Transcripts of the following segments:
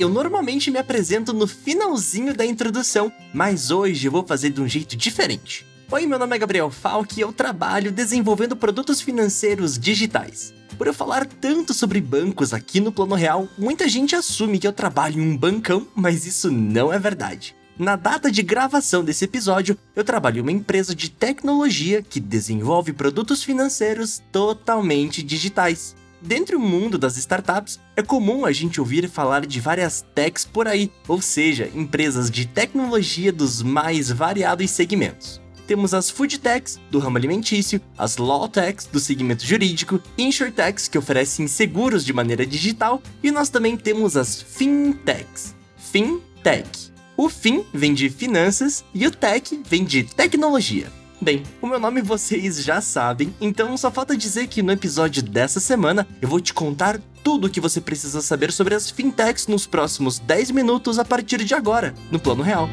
Eu normalmente me apresento no finalzinho da introdução, mas hoje eu vou fazer de um jeito diferente. Oi, meu nome é Gabriel Falk e eu trabalho desenvolvendo produtos financeiros digitais. Por eu falar tanto sobre bancos aqui no Plano Real, muita gente assume que eu trabalho em um bancão, mas isso não é verdade. Na data de gravação desse episódio, eu trabalho em uma empresa de tecnologia que desenvolve produtos financeiros totalmente digitais. Dentro do mundo das startups, é comum a gente ouvir falar de várias techs por aí, ou seja, empresas de tecnologia dos mais variados segmentos. Temos as food techs do ramo alimentício, as law techs do segmento jurídico, insurtechs que oferecem seguros de maneira digital, e nós também temos as fintechs. Fintech o FIN vem de finanças e o TEC vem de tecnologia. Bem, o meu nome vocês já sabem, então só falta dizer que no episódio dessa semana eu vou te contar tudo o que você precisa saber sobre as fintechs nos próximos 10 minutos a partir de agora, no Plano Real.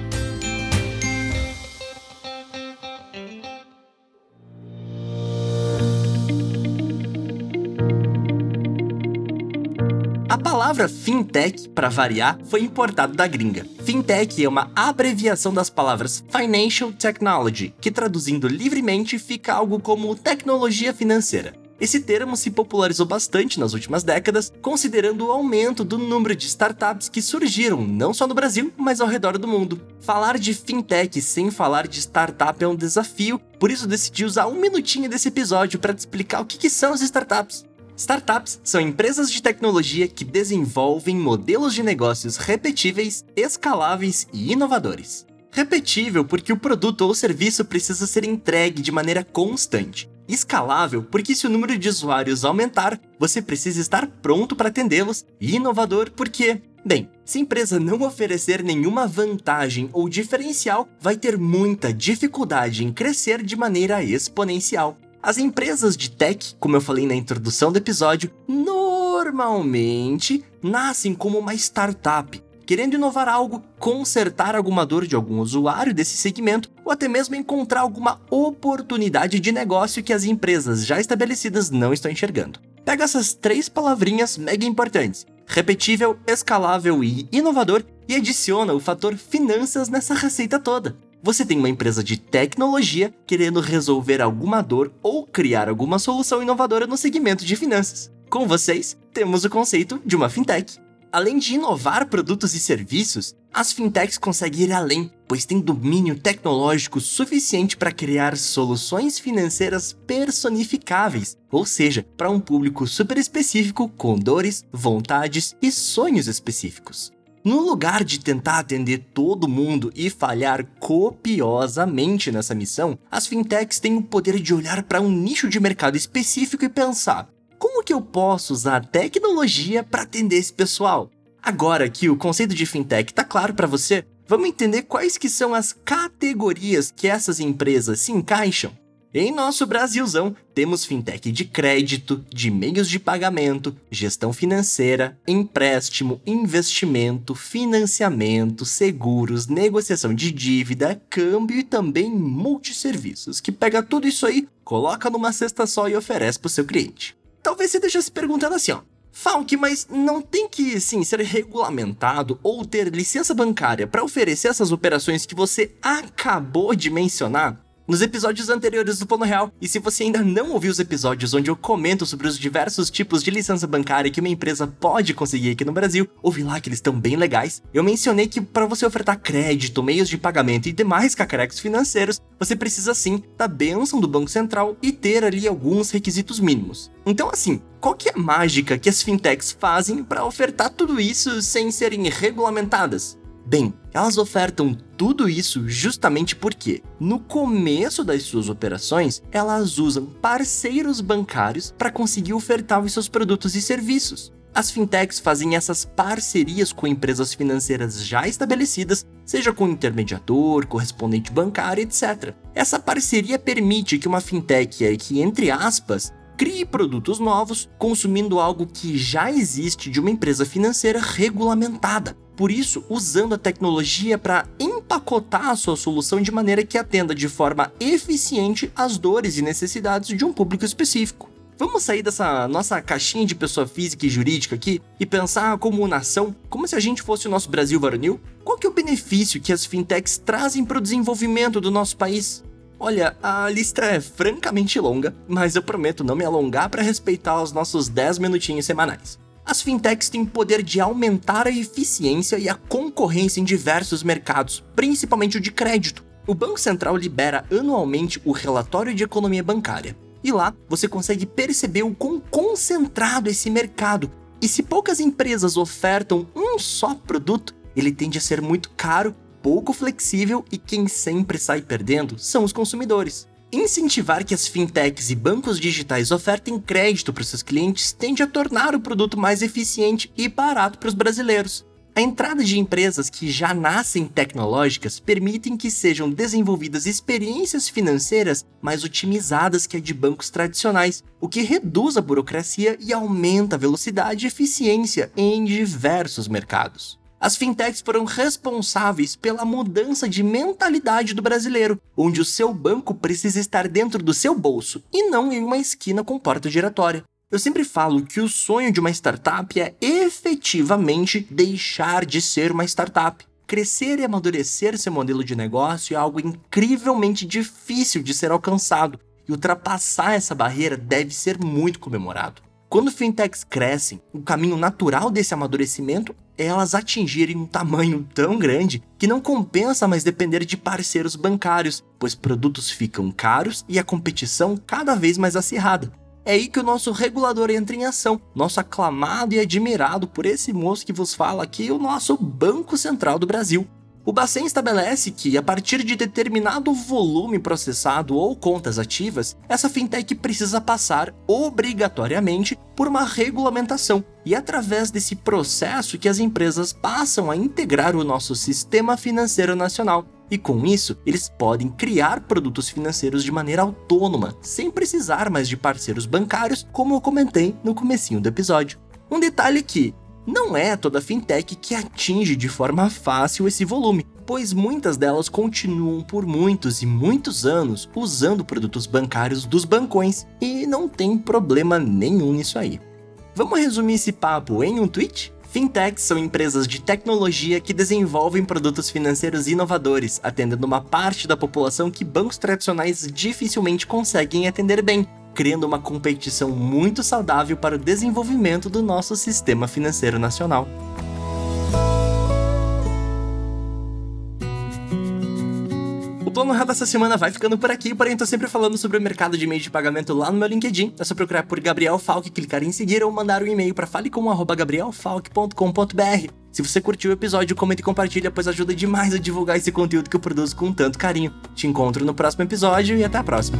Palavra fintech, para variar, foi importada da gringa. Fintech é uma abreviação das palavras Financial Technology, que traduzindo livremente fica algo como tecnologia financeira. Esse termo se popularizou bastante nas últimas décadas, considerando o aumento do número de startups que surgiram não só no Brasil, mas ao redor do mundo. Falar de fintech sem falar de startup é um desafio, por isso decidi usar um minutinho desse episódio para te explicar o que, que são as startups. Startups são empresas de tecnologia que desenvolvem modelos de negócios repetíveis, escaláveis e inovadores. Repetível porque o produto ou serviço precisa ser entregue de maneira constante. Escalável porque se o número de usuários aumentar, você precisa estar pronto para atendê-los. E inovador porque, bem, se a empresa não oferecer nenhuma vantagem ou diferencial, vai ter muita dificuldade em crescer de maneira exponencial. As empresas de tech, como eu falei na introdução do episódio, normalmente nascem como uma startup, querendo inovar algo, consertar alguma dor de algum usuário desse segmento ou até mesmo encontrar alguma oportunidade de negócio que as empresas já estabelecidas não estão enxergando. Pega essas três palavrinhas mega importantes: repetível, escalável e inovador e adiciona o fator finanças nessa receita toda. Você tem uma empresa de tecnologia querendo resolver alguma dor ou criar alguma solução inovadora no segmento de finanças. Com vocês, temos o conceito de uma fintech. Além de inovar produtos e serviços, as fintechs conseguem ir além, pois têm domínio tecnológico suficiente para criar soluções financeiras personificáveis, ou seja, para um público super específico com dores, vontades e sonhos específicos. No lugar de tentar atender todo mundo e falhar copiosamente nessa missão, as fintechs têm o poder de olhar para um nicho de mercado específico e pensar: como que eu posso usar tecnologia para atender esse pessoal? Agora que o conceito de fintech está claro para você, vamos entender quais que são as categorias que essas empresas se encaixam. Em nosso Brasilzão, temos fintech de crédito, de meios de pagamento, gestão financeira, empréstimo, investimento, financiamento, seguros, negociação de dívida, câmbio e também multisserviços, que pega tudo isso aí, coloca numa cesta só e oferece para o seu cliente. Talvez você esteja se perguntando assim, ó. Falk, mas não tem que, sim, ser regulamentado ou ter licença bancária para oferecer essas operações que você acabou de mencionar? Nos episódios anteriores do Plano Real. E se você ainda não ouviu os episódios onde eu comento sobre os diversos tipos de licença bancária que uma empresa pode conseguir aqui no Brasil, ouvi lá que eles estão bem legais. Eu mencionei que para você ofertar crédito, meios de pagamento e demais cacarecos financeiros, você precisa sim da bênção do Banco Central e ter ali alguns requisitos mínimos. Então assim, qual que é a mágica que as fintechs fazem para ofertar tudo isso sem serem regulamentadas? Bem, elas ofertam tudo isso justamente porque, no começo das suas operações, elas usam parceiros bancários para conseguir ofertar os seus produtos e serviços. As fintechs fazem essas parcerias com empresas financeiras já estabelecidas, seja com intermediador, correspondente bancário, etc. Essa parceria permite que uma fintech, que entre aspas, crie produtos novos consumindo algo que já existe de uma empresa financeira regulamentada. Por isso, usando a tecnologia para empacotar a sua solução de maneira que atenda de forma eficiente às dores e necessidades de um público específico. Vamos sair dessa nossa caixinha de pessoa física e jurídica aqui e pensar como nação, como se a gente fosse o nosso Brasil varonil? Qual que é o benefício que as fintechs trazem para o desenvolvimento do nosso país? Olha, a lista é francamente longa, mas eu prometo não me alongar para respeitar os nossos 10 minutinhos semanais. As fintechs têm poder de aumentar a eficiência e a concorrência em diversos mercados, principalmente o de crédito. O Banco Central libera anualmente o relatório de economia bancária. E lá você consegue perceber o quão concentrado esse mercado. E se poucas empresas ofertam um só produto, ele tende a ser muito caro pouco flexível e quem sempre sai perdendo são os consumidores. Incentivar que as fintechs e bancos digitais ofertem crédito para seus clientes tende a tornar o produto mais eficiente e barato para os brasileiros. A entrada de empresas que já nascem tecnológicas permitem que sejam desenvolvidas experiências financeiras mais otimizadas que a de bancos tradicionais, o que reduz a burocracia e aumenta a velocidade e eficiência em diversos mercados. As fintechs foram responsáveis pela mudança de mentalidade do brasileiro, onde o seu banco precisa estar dentro do seu bolso e não em uma esquina com porta giratória. Eu sempre falo que o sonho de uma startup é efetivamente deixar de ser uma startup. Crescer e amadurecer seu modelo de negócio é algo incrivelmente difícil de ser alcançado, e ultrapassar essa barreira deve ser muito comemorado. Quando fintechs crescem, o caminho natural desse amadurecimento é elas atingirem um tamanho tão grande que não compensa mais depender de parceiros bancários, pois produtos ficam caros e a competição cada vez mais acirrada. É aí que o nosso regulador entra em ação, nosso aclamado e admirado por esse moço que vos fala aqui, o nosso Banco Central do Brasil. O Bacen estabelece que, a partir de determinado volume processado ou contas ativas, essa fintech precisa passar obrigatoriamente por uma regulamentação, e é através desse processo que as empresas passam a integrar o nosso sistema financeiro nacional. E com isso, eles podem criar produtos financeiros de maneira autônoma, sem precisar mais de parceiros bancários, como eu comentei no comecinho do episódio. Um detalhe que, não é toda fintech que atinge de forma fácil esse volume, pois muitas delas continuam por muitos e muitos anos usando produtos bancários dos bancões e não tem problema nenhum nisso aí. Vamos resumir esse papo em um tweet? Fintechs são empresas de tecnologia que desenvolvem produtos financeiros inovadores, atendendo uma parte da população que bancos tradicionais dificilmente conseguem atender bem, criando uma competição muito saudável para o desenvolvimento do nosso sistema financeiro nacional. O Plano Real dessa semana vai ficando por aqui, porém tô sempre falando sobre o mercado de meio de pagamento lá no meu LinkedIn. É só procurar por Gabriel Falk, clicar em seguir ou mandar um e-mail para falecom@gabrielfalk.com.br. Se você curtiu o episódio, comenta e compartilha, pois ajuda demais a divulgar esse conteúdo que eu produzo com tanto carinho. Te encontro no próximo episódio e até a próxima.